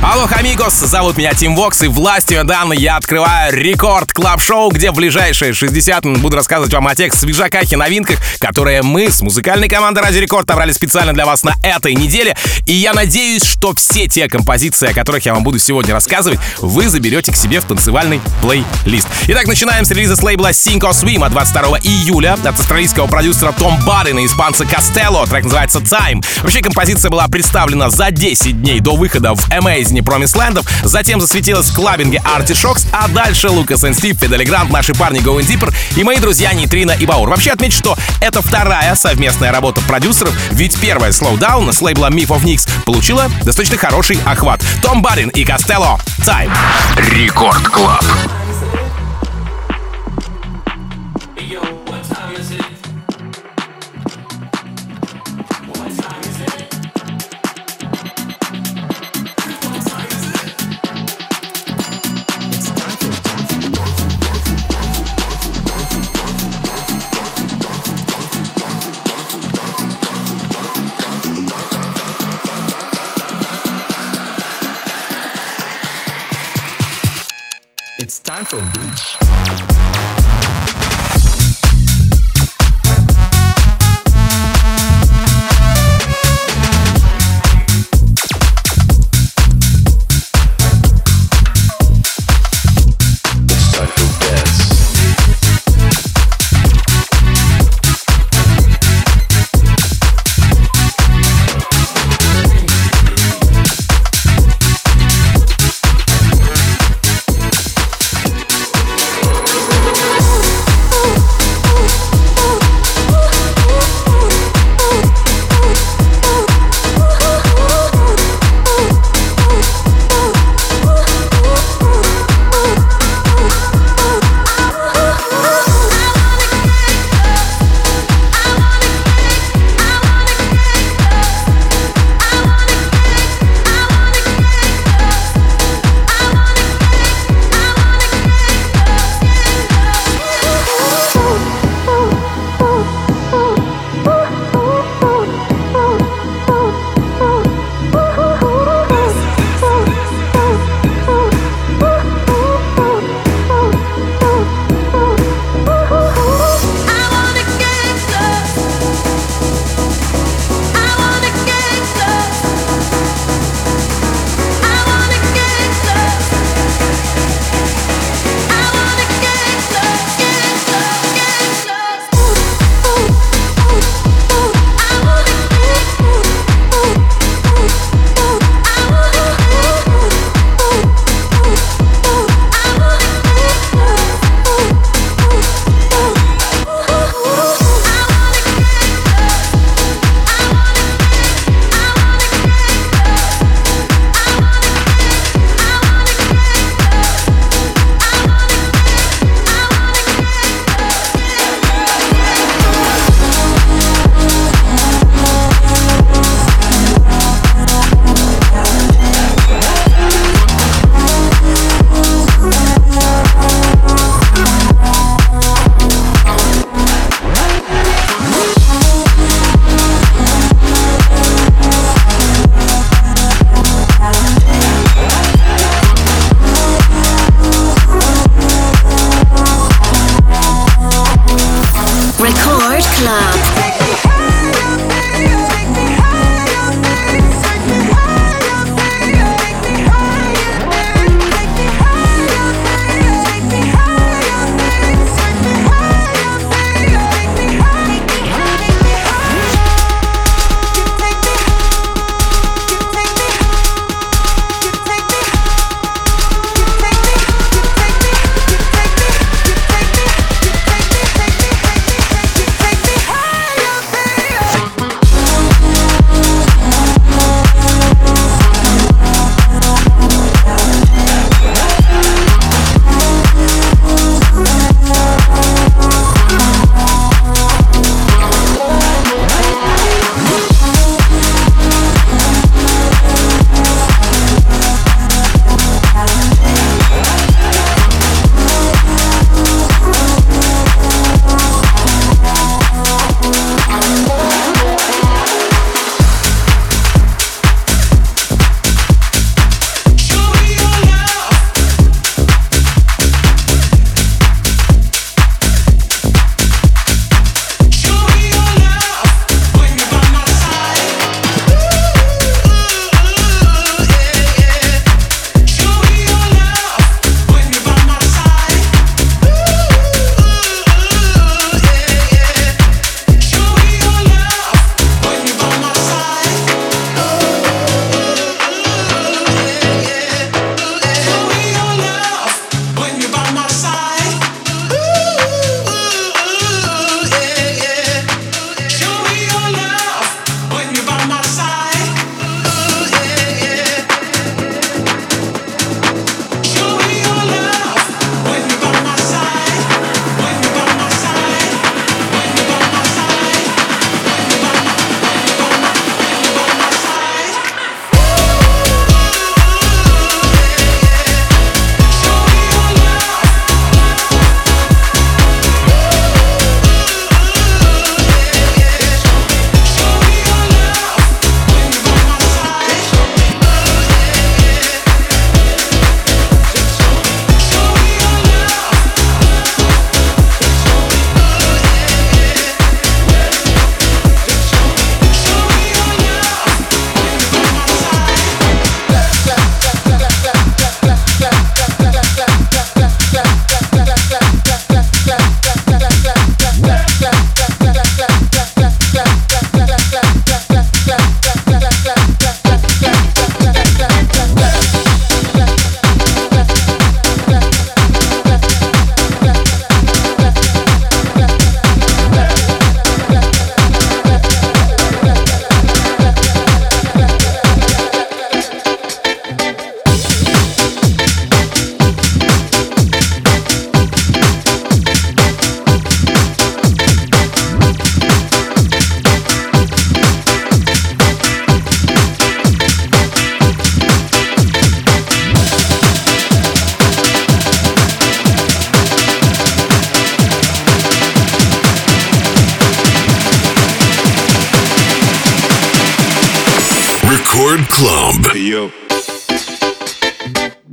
Алло, амигос, зовут меня Тим Вокс, и властью данной я открываю рекорд клаб шоу где в ближайшие 60 минут буду рассказывать вам о тех свежаках и новинках, которые мы с музыкальной командой Ради Рекорд набрали специально для вас на этой неделе. И я надеюсь, что все те композиции, о которых я вам буду сегодня рассказывать, вы заберете к себе в танцевальный плейлист. Итак, начинаем с релиза с лейбла Cinco Swim от 22 июля от австралийского продюсера Том Баррина и испанца Костелло. Трек называется Time. Вообще композиция была представлена за 10 дней до выхода в Amazing жизни Промислендов, затем засветилась в клабинге Artichokes, а дальше Лукас и Стив, Фидели Грант, наши парни Going Deeper и мои друзья Нитрина и Баур. Вообще отмечу, что это вторая совместная работа продюсеров, ведь первая Slowdown с лейбла Myth of Nix получила достаточно хороший охват. Том Барин и Костелло. Time. Рекорд Клаб. time for boots.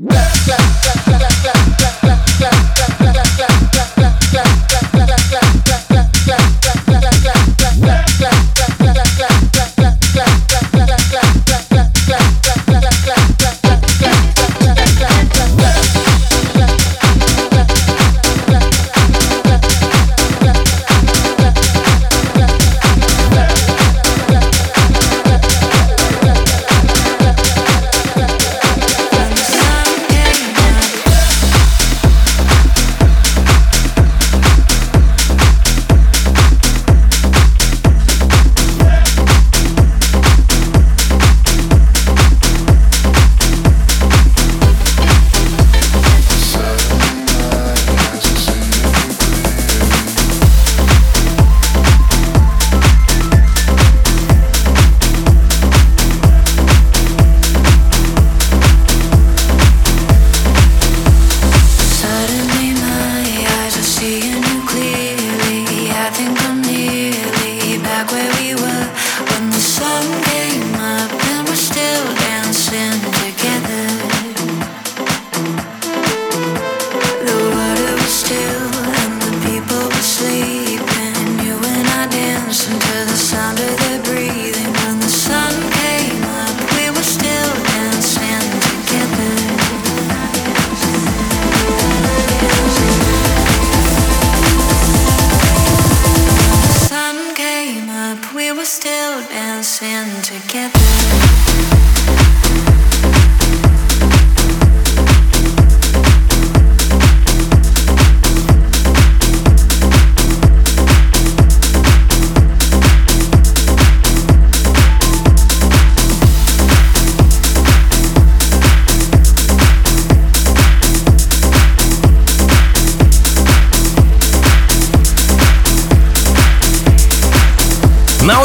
Let's go.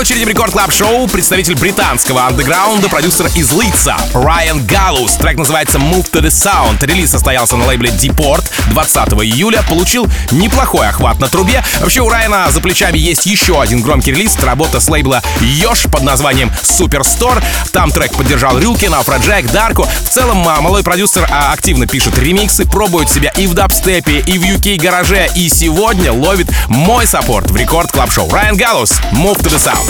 Очереди Record Club Show представитель британского андеграунда, продюсер из Лидса Райан Галлус. Трек называется Move to the Sound. Релиз состоялся на лейбле Deport 20 июля. Получил неплохой охват на трубе. Вообще у Райана за плечами есть еще один громкий релиз. Работа с лейбла Yosh под названием Superstore. Там трек поддержал Рюкин, Афроджек, Дарку. В целом малой продюсер а, активно пишет ремиксы, пробует себя и в дабстепе, и в UK гараже. И сегодня ловит мой support в Record Club Show. Райан Галлус, Move to the Sound.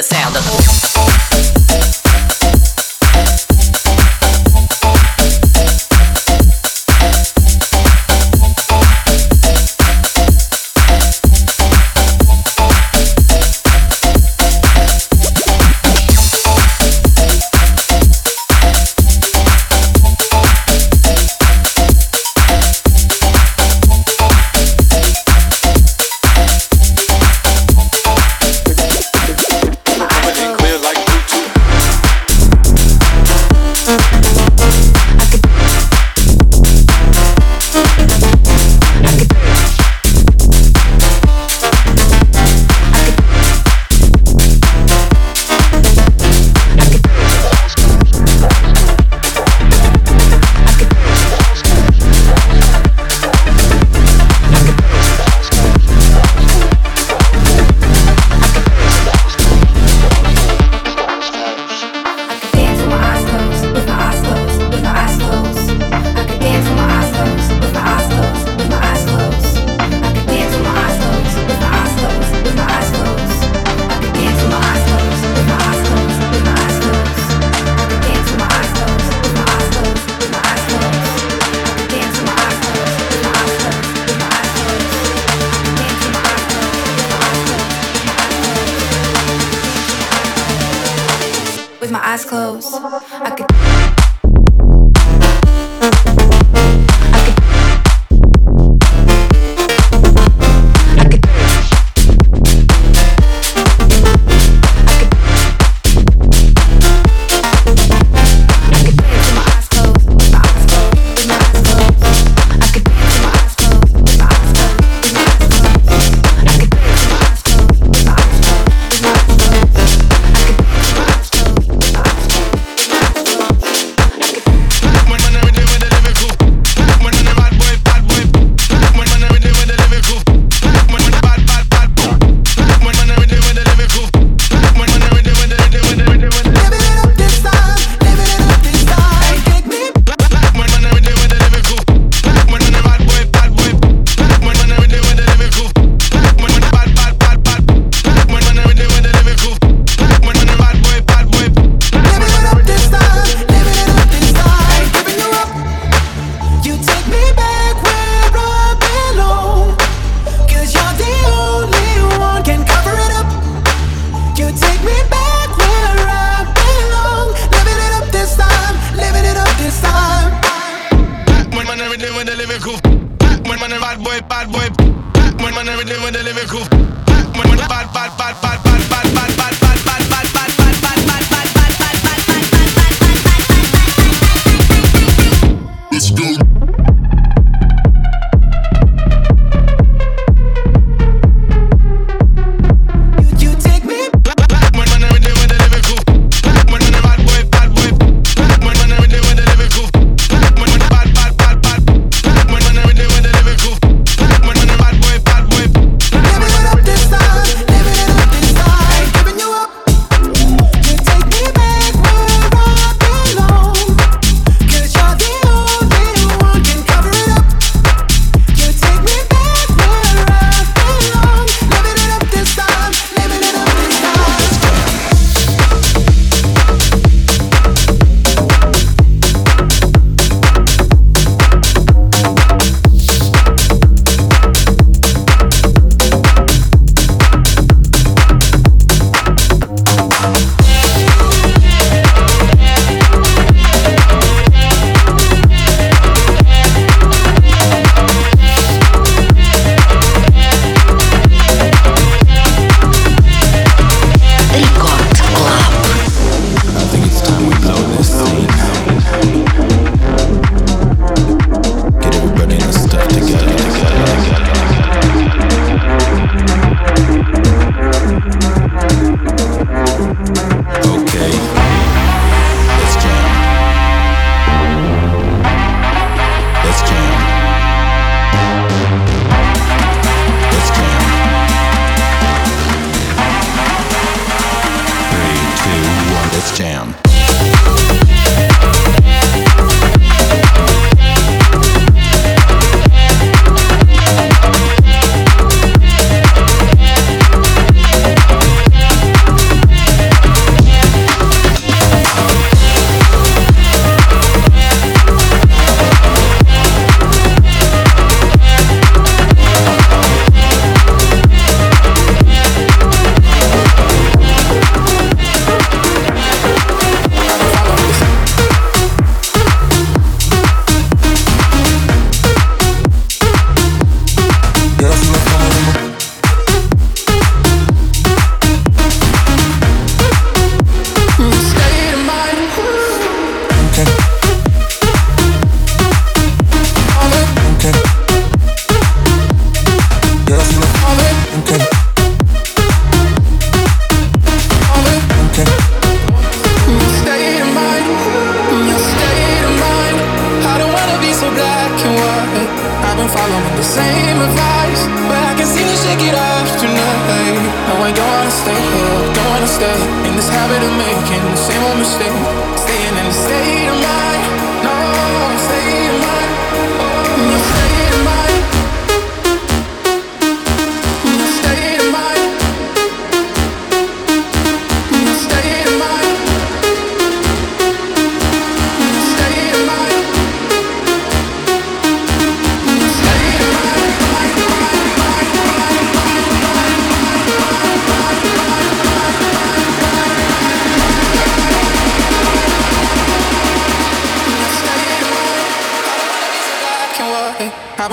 the sound of the.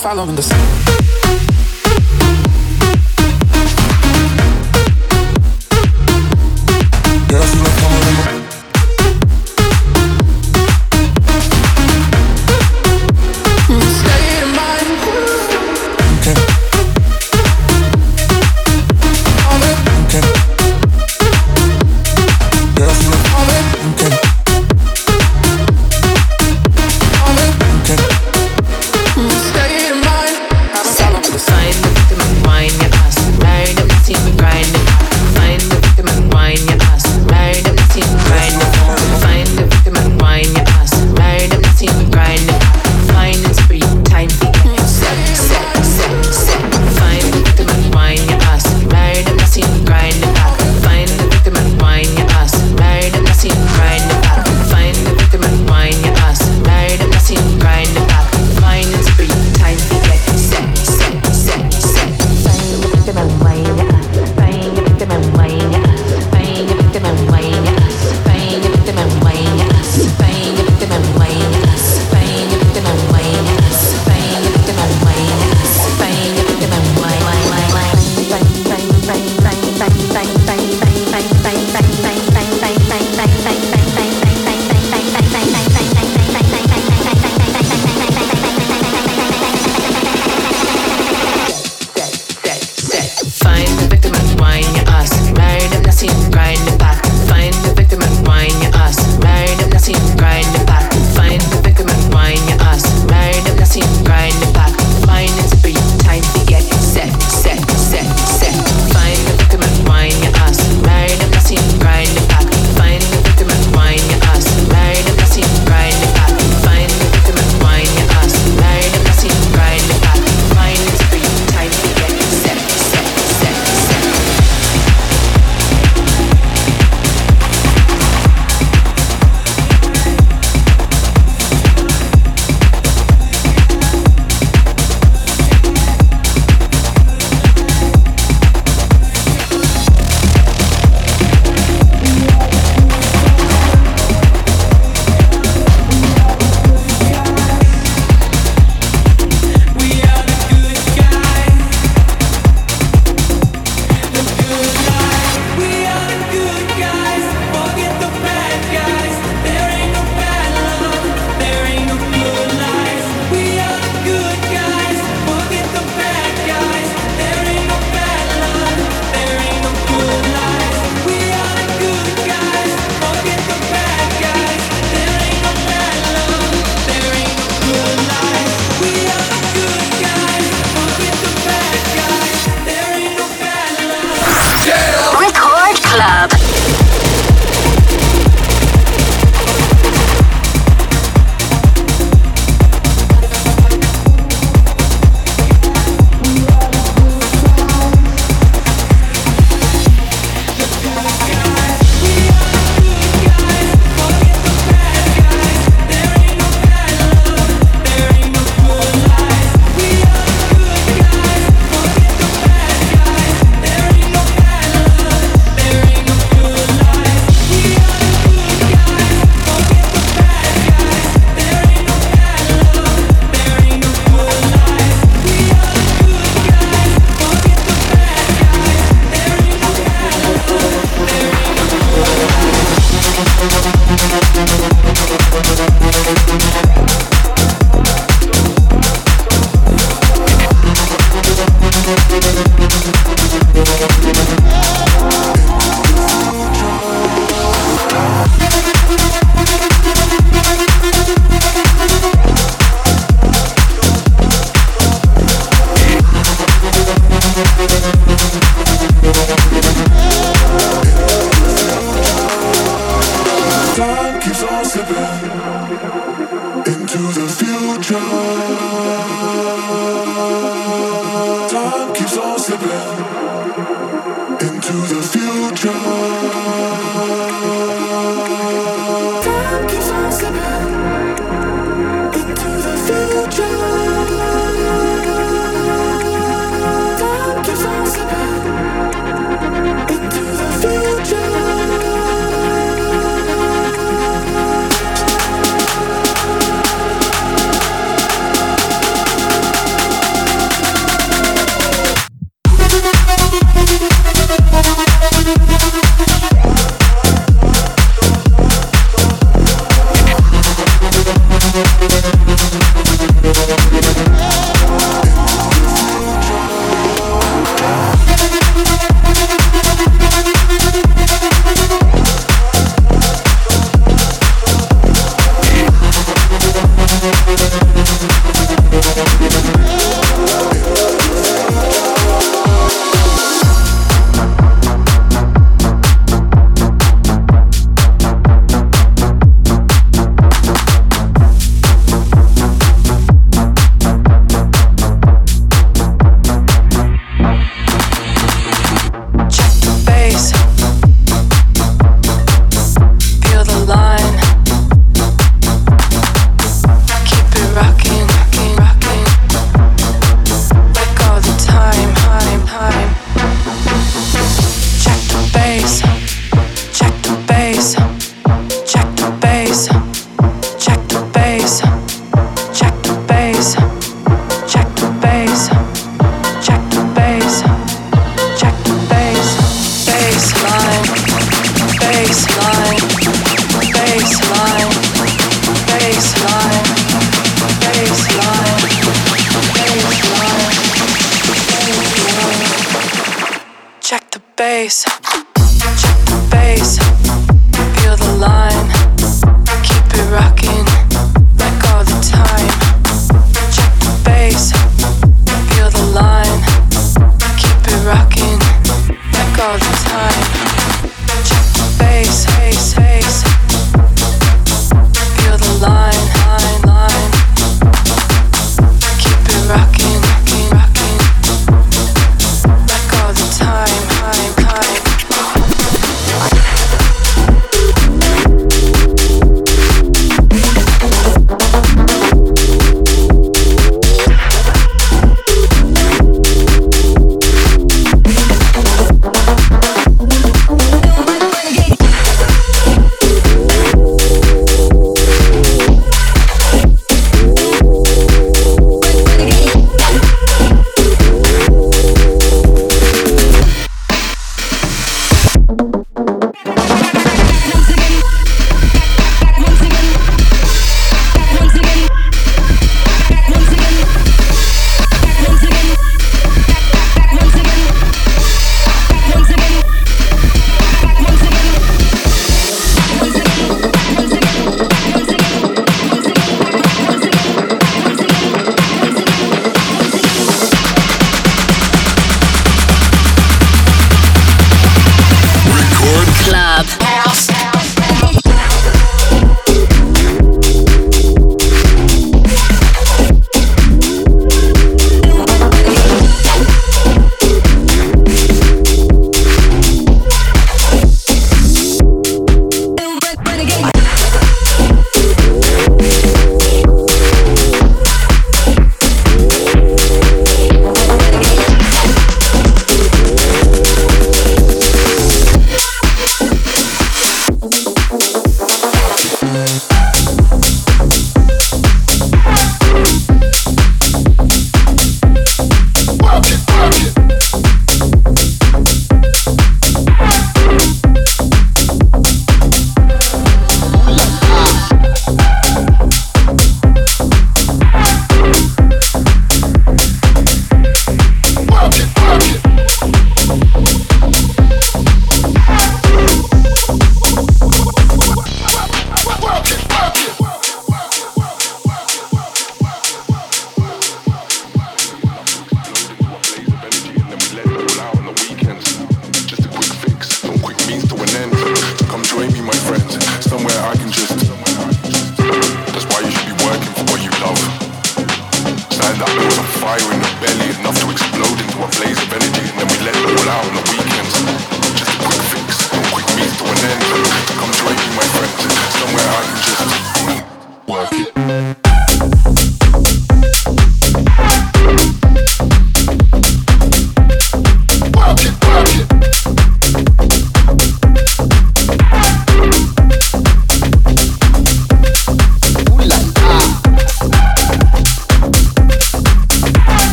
Following the sun.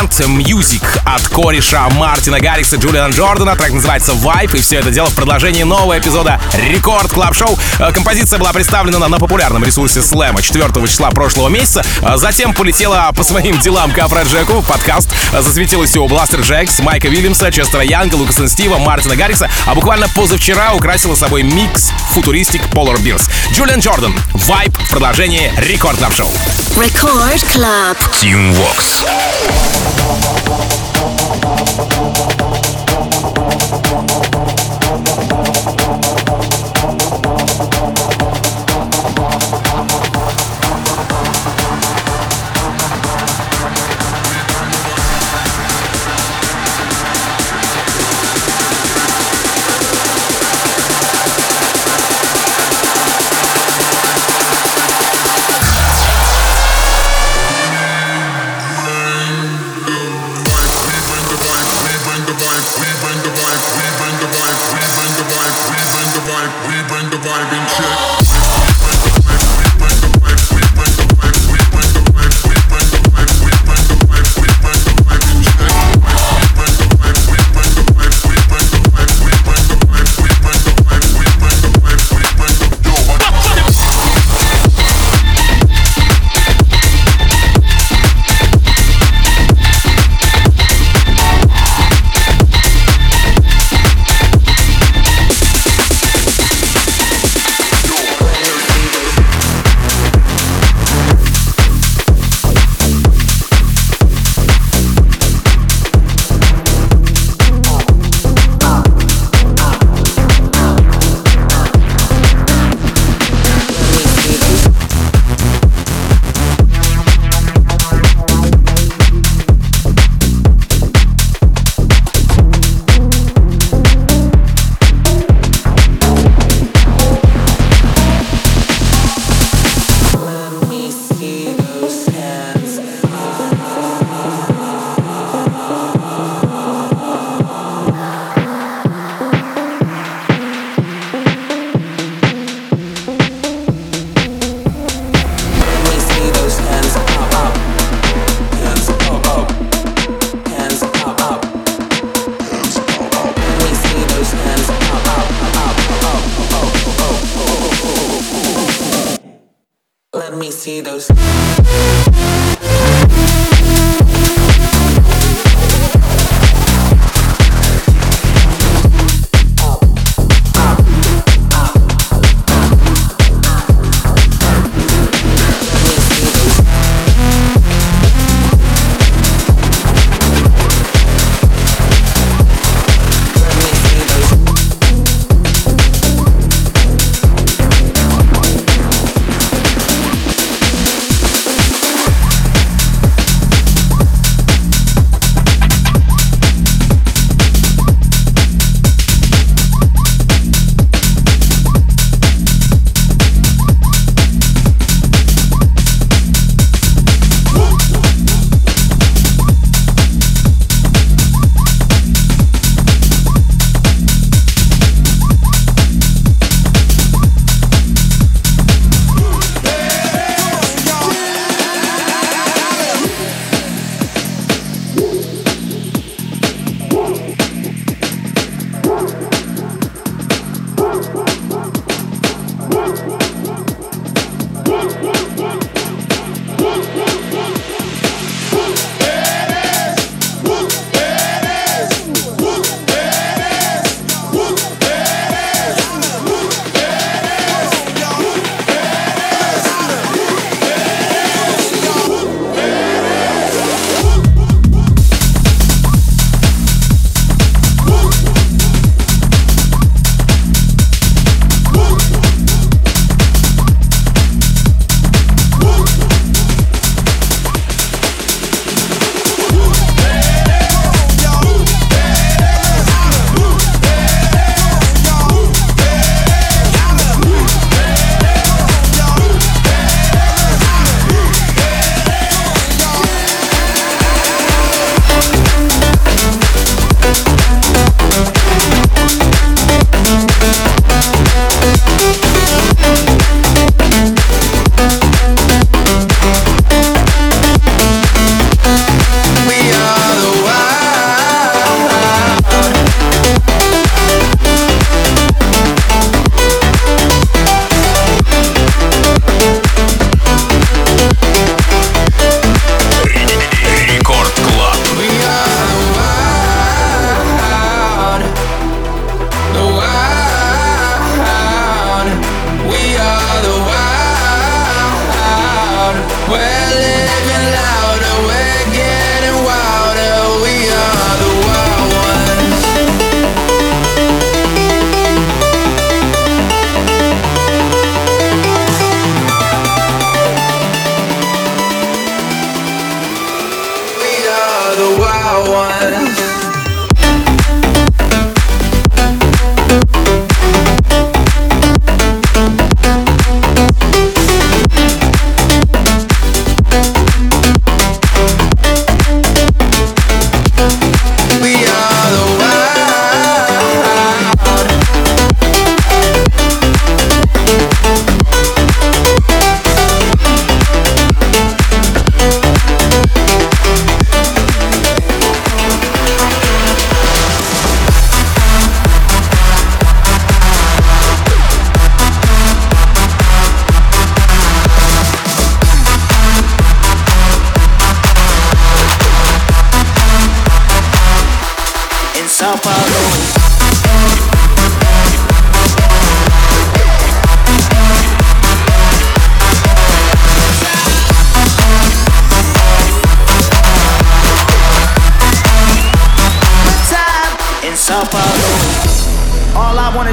Tomorrowland, Music от кореша Мартина Гаррикса Джулиана Джордана. Трек называется Vibe, и все это дело в продолжении нового эпизода Record Club Show. Э, Композиция была представлена на, на популярном ресурсе Слэма 4 числа прошлого месяца. А Затем полетела по своим делам к Афроджеку. Подкаст э, засветилась у Blasterjaxx, Майка Вильямса, Честера Янга, Лукаса Стива, Мартина Гаррикса. А буквально позавчера украсила собой микс Futuristic Polar Bears. Джулиан Джордан, Vibe в продолжении Record Club Show. Record Club. Team Vox.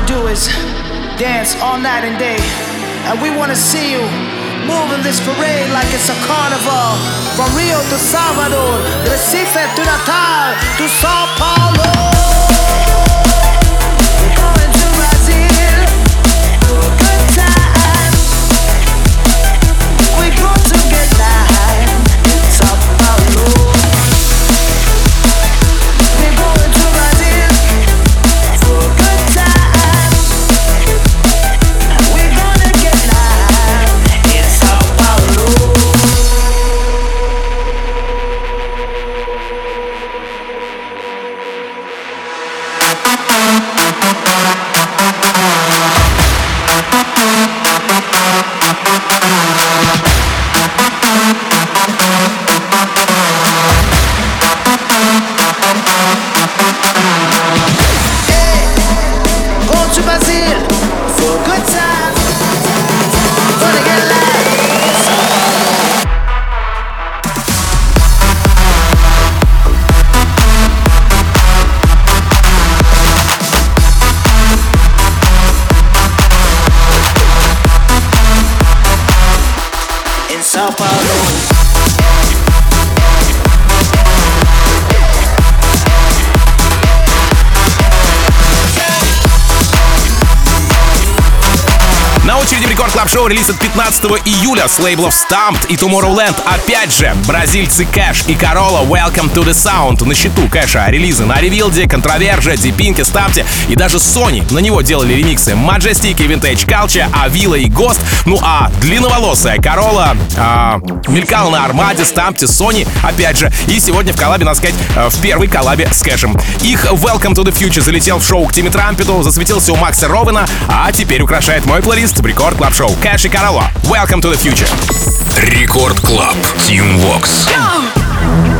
Do is dance all night and day. And we wanna see you moving this parade like it's a carnival. From Rio to Salvador, Recife to Natal to Sao Paulo. Релиз от 15 июля с лейблов Stamped и Tomorrowland. Опять же, бразильцы Кэш и Корола Welcome to the Sound. На счету Кэша релизы на Ревилде, Контроверже, Дипинке, Стампте и даже Sony. На него делали ремиксы Majestic и Vintage Culture, Авила и Ghost. Ну а длинноволосая Корола а, мелькала на Армаде, Стампте, Sony, опять же. И сегодня в коллабе, надо сказать, э, в первой коллабе с Кэшем. Их Welcome to the Future залетел в шоу к Тимми Трампету, засветился у Макса Ровена, а теперь украшает мой плейлист Рекорд Клаб Шоу. Кэш и Корола. Welcome to the Future. Рекорд Клаб. Team Vox. System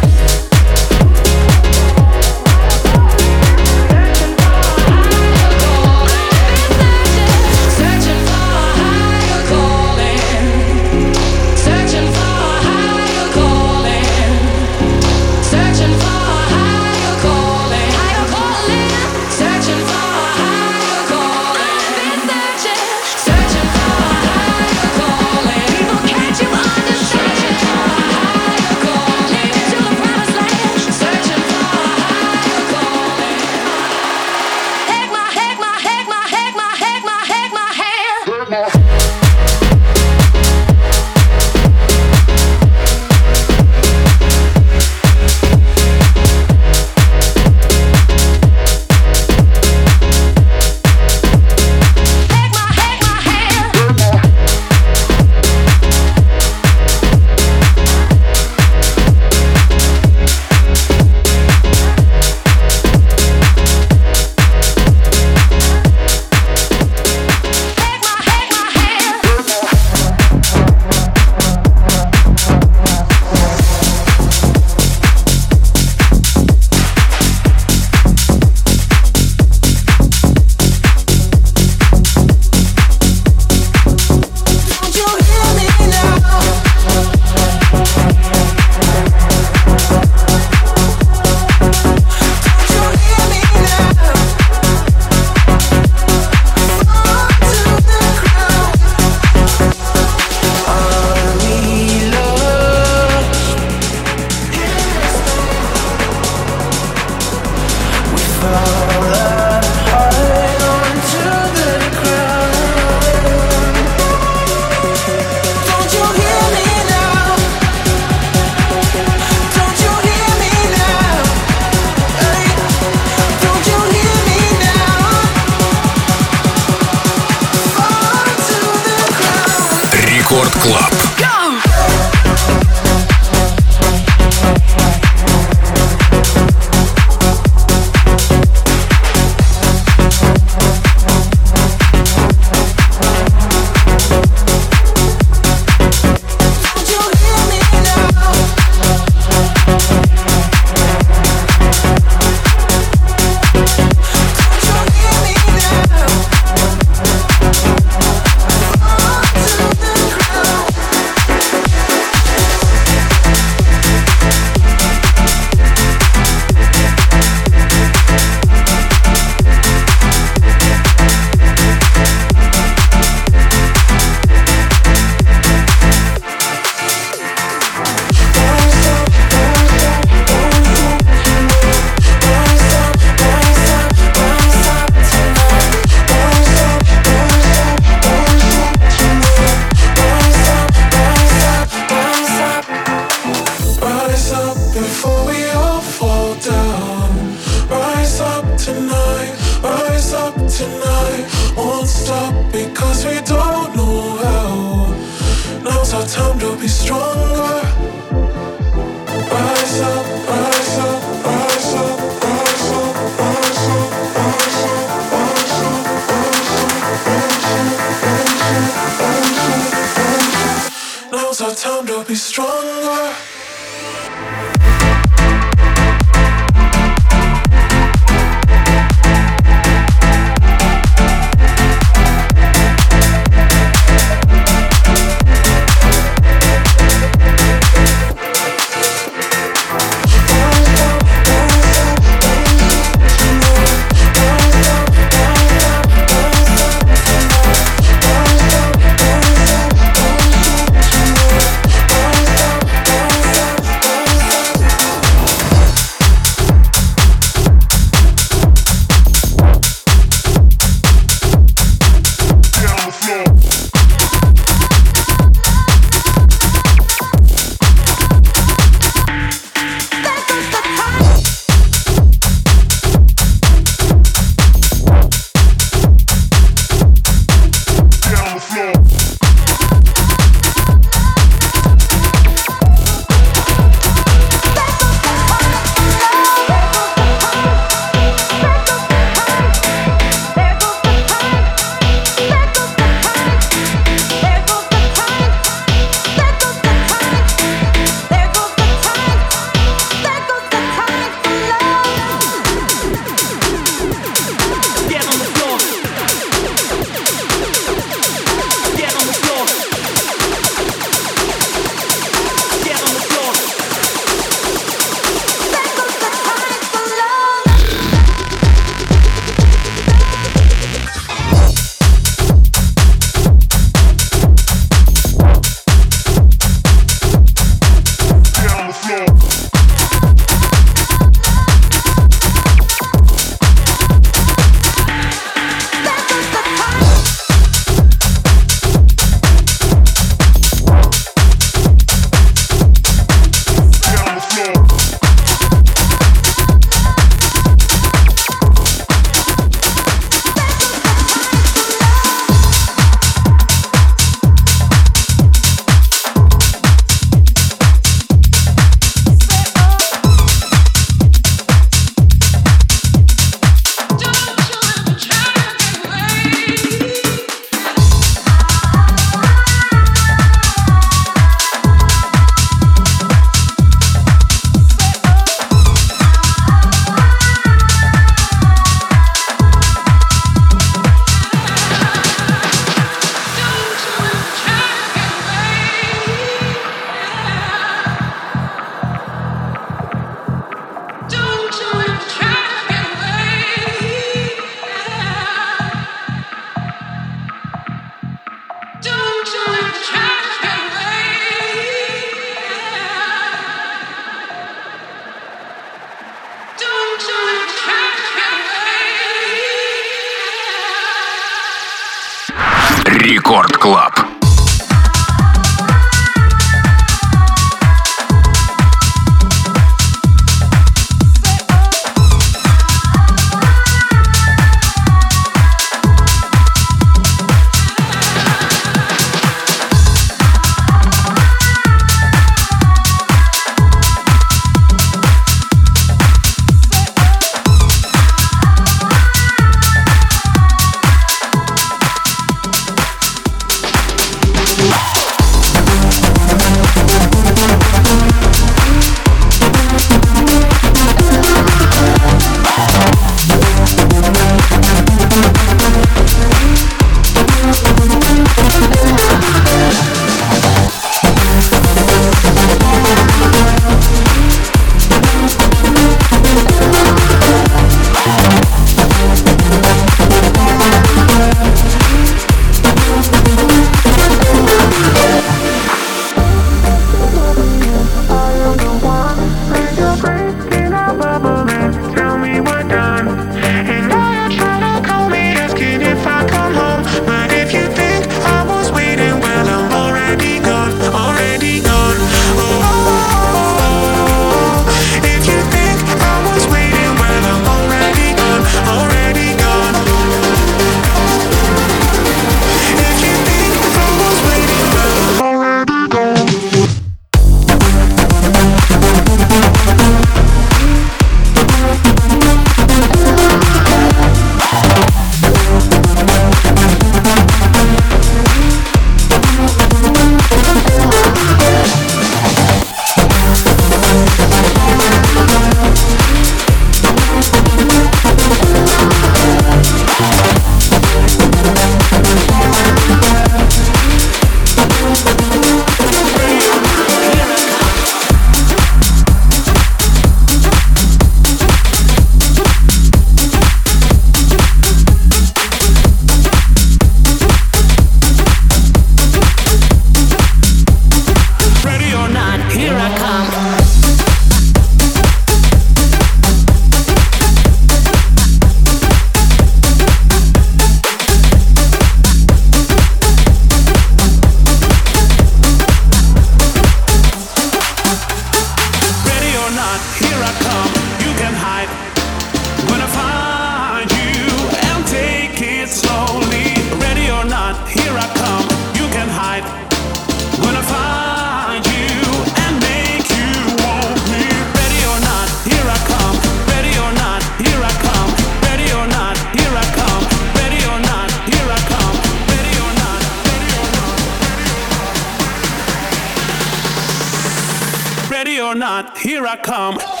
or not, here I come.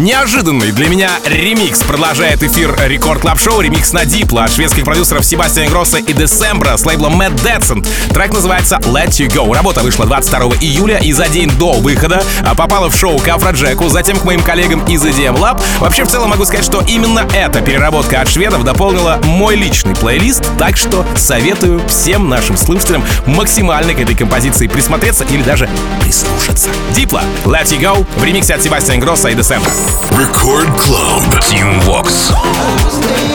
Неожиданный для меня ремикс продолжает эфир Record Club Show. Ремикс на Дипло от шведских продюсеров Себастьяна Гросса и Десембра с лейблом Mad Decent. Трек называется Let You Go. Работа вышла 22 июля и за день до выхода а, попала в шоу к Афроджеку, затем к моим коллегам из EDM Lab. Вообще, в целом могу сказать, что именно эта переработка от шведов дополнила мой личный плейлист, так что советую всем нашим слушателям максимально к этой композиции присмотреться или даже прислушаться. Дипло, Let You Go в ремиксе от Себастьяна Гросса и Десембра. Record Club. Team Vox.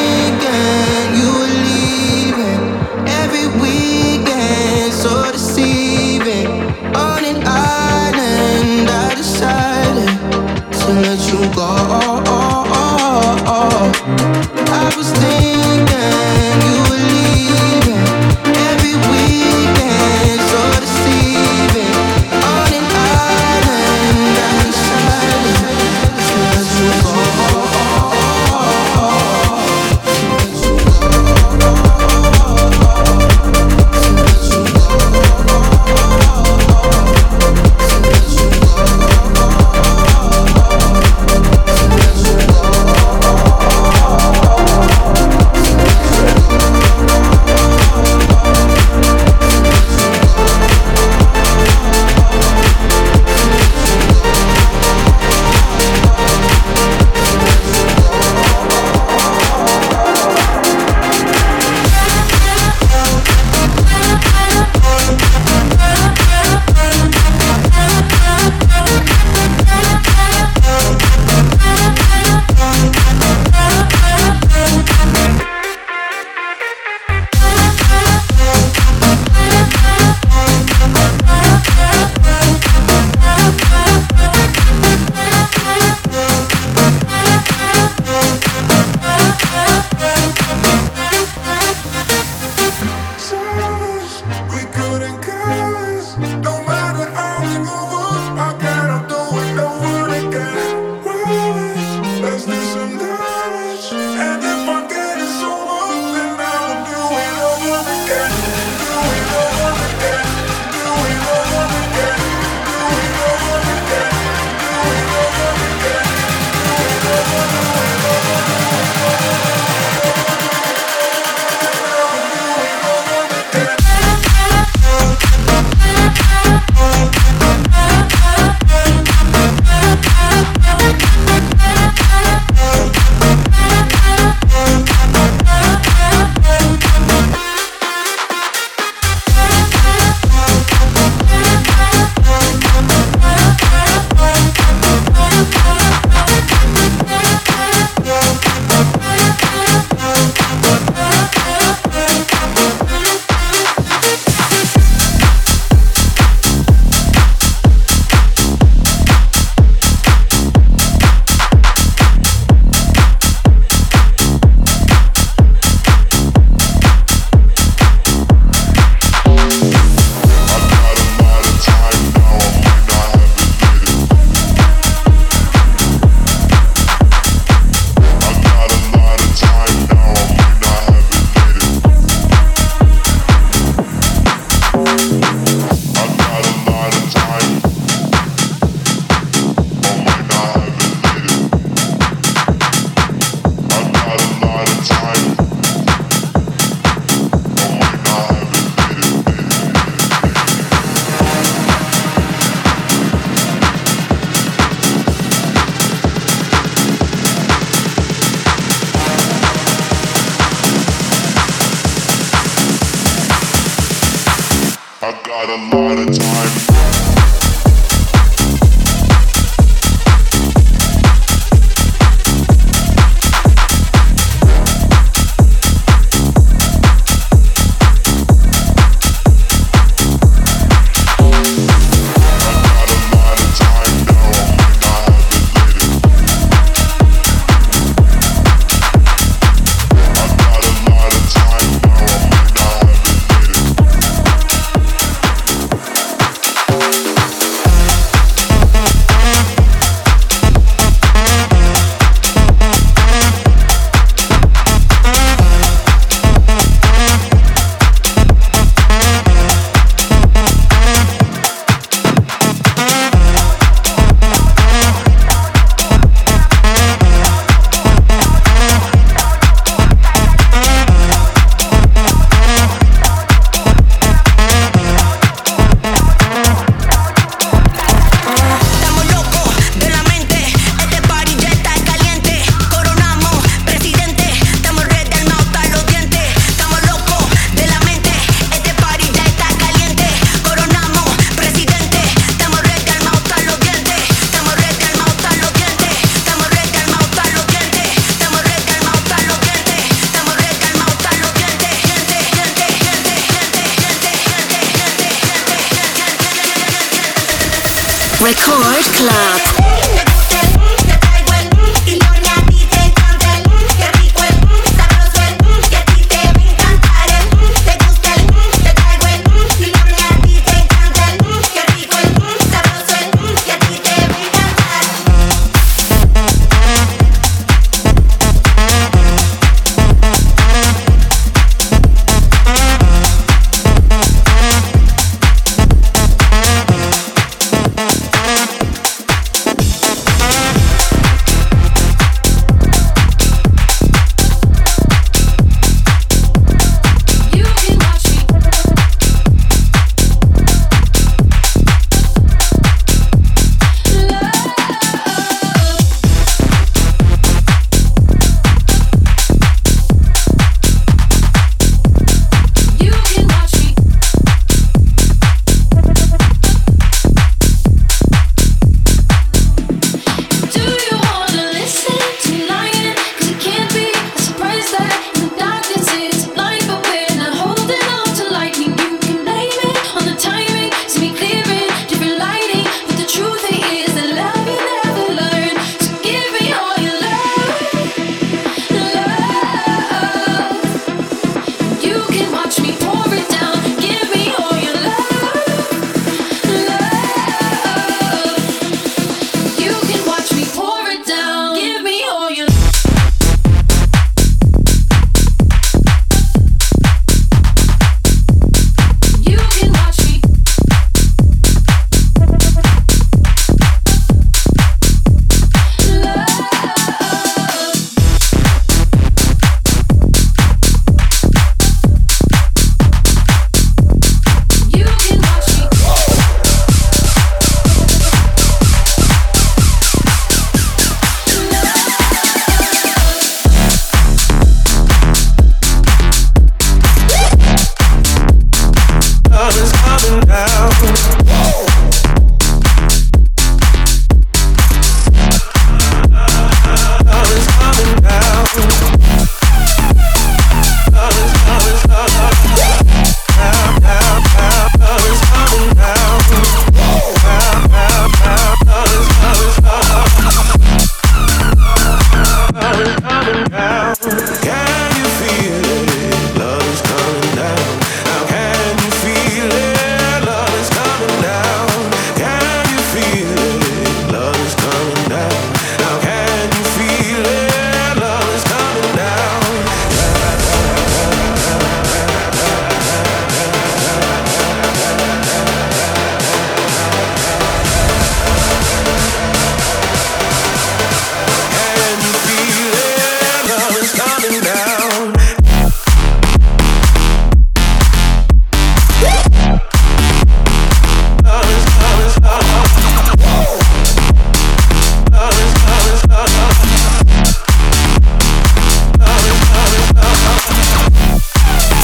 watch me.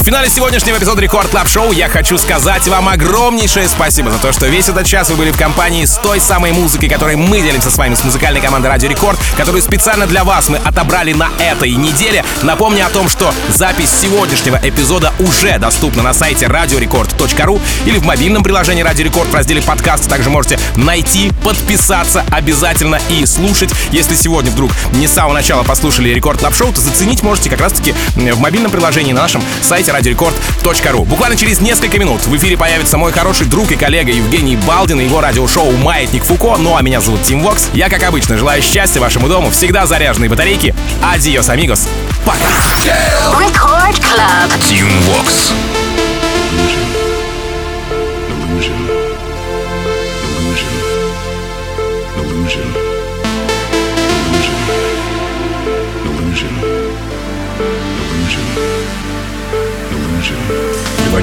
В финале сегодняшнего эпизода Record Club Show я хочу сказать вам огромнейшее спасибо за то, что весь этот час вы были в компании с той самой музыкой, которой мы делимся с вами с музыкальной командой Радио Рекорд, которую специально для вас мы отобрали на этой неделе. Напомню о том, что запись сегодняшнего эпизода уже доступна на сайте radiorecord.ru или в мобильном приложении Радио Рекорд в разделе подкаст. Также можете найти, подписаться обязательно и слушать. Если сегодня вдруг не с самого начала послушали Record Club Show, то заценить можете как раз-таки в мобильном приложении на нашем сайте radiorecord.ru. Буквально через несколько минут в эфире появится мой хороший друг и коллега Евгений Балдин и его радиошоу «Маятник Фуко». Ну а меня зовут Тим Вокс. Я, как обычно, желаю счастья вашему дому, всегда заряженные батарейки. Адиос, амигос. Пока. Record Club. Team Vox.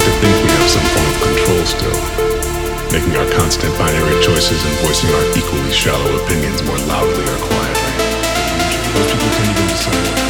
like to think we have some form of control still, making our constant binary choices and voicing our equally shallow opinions more loudly or quietly. Most people can't even decide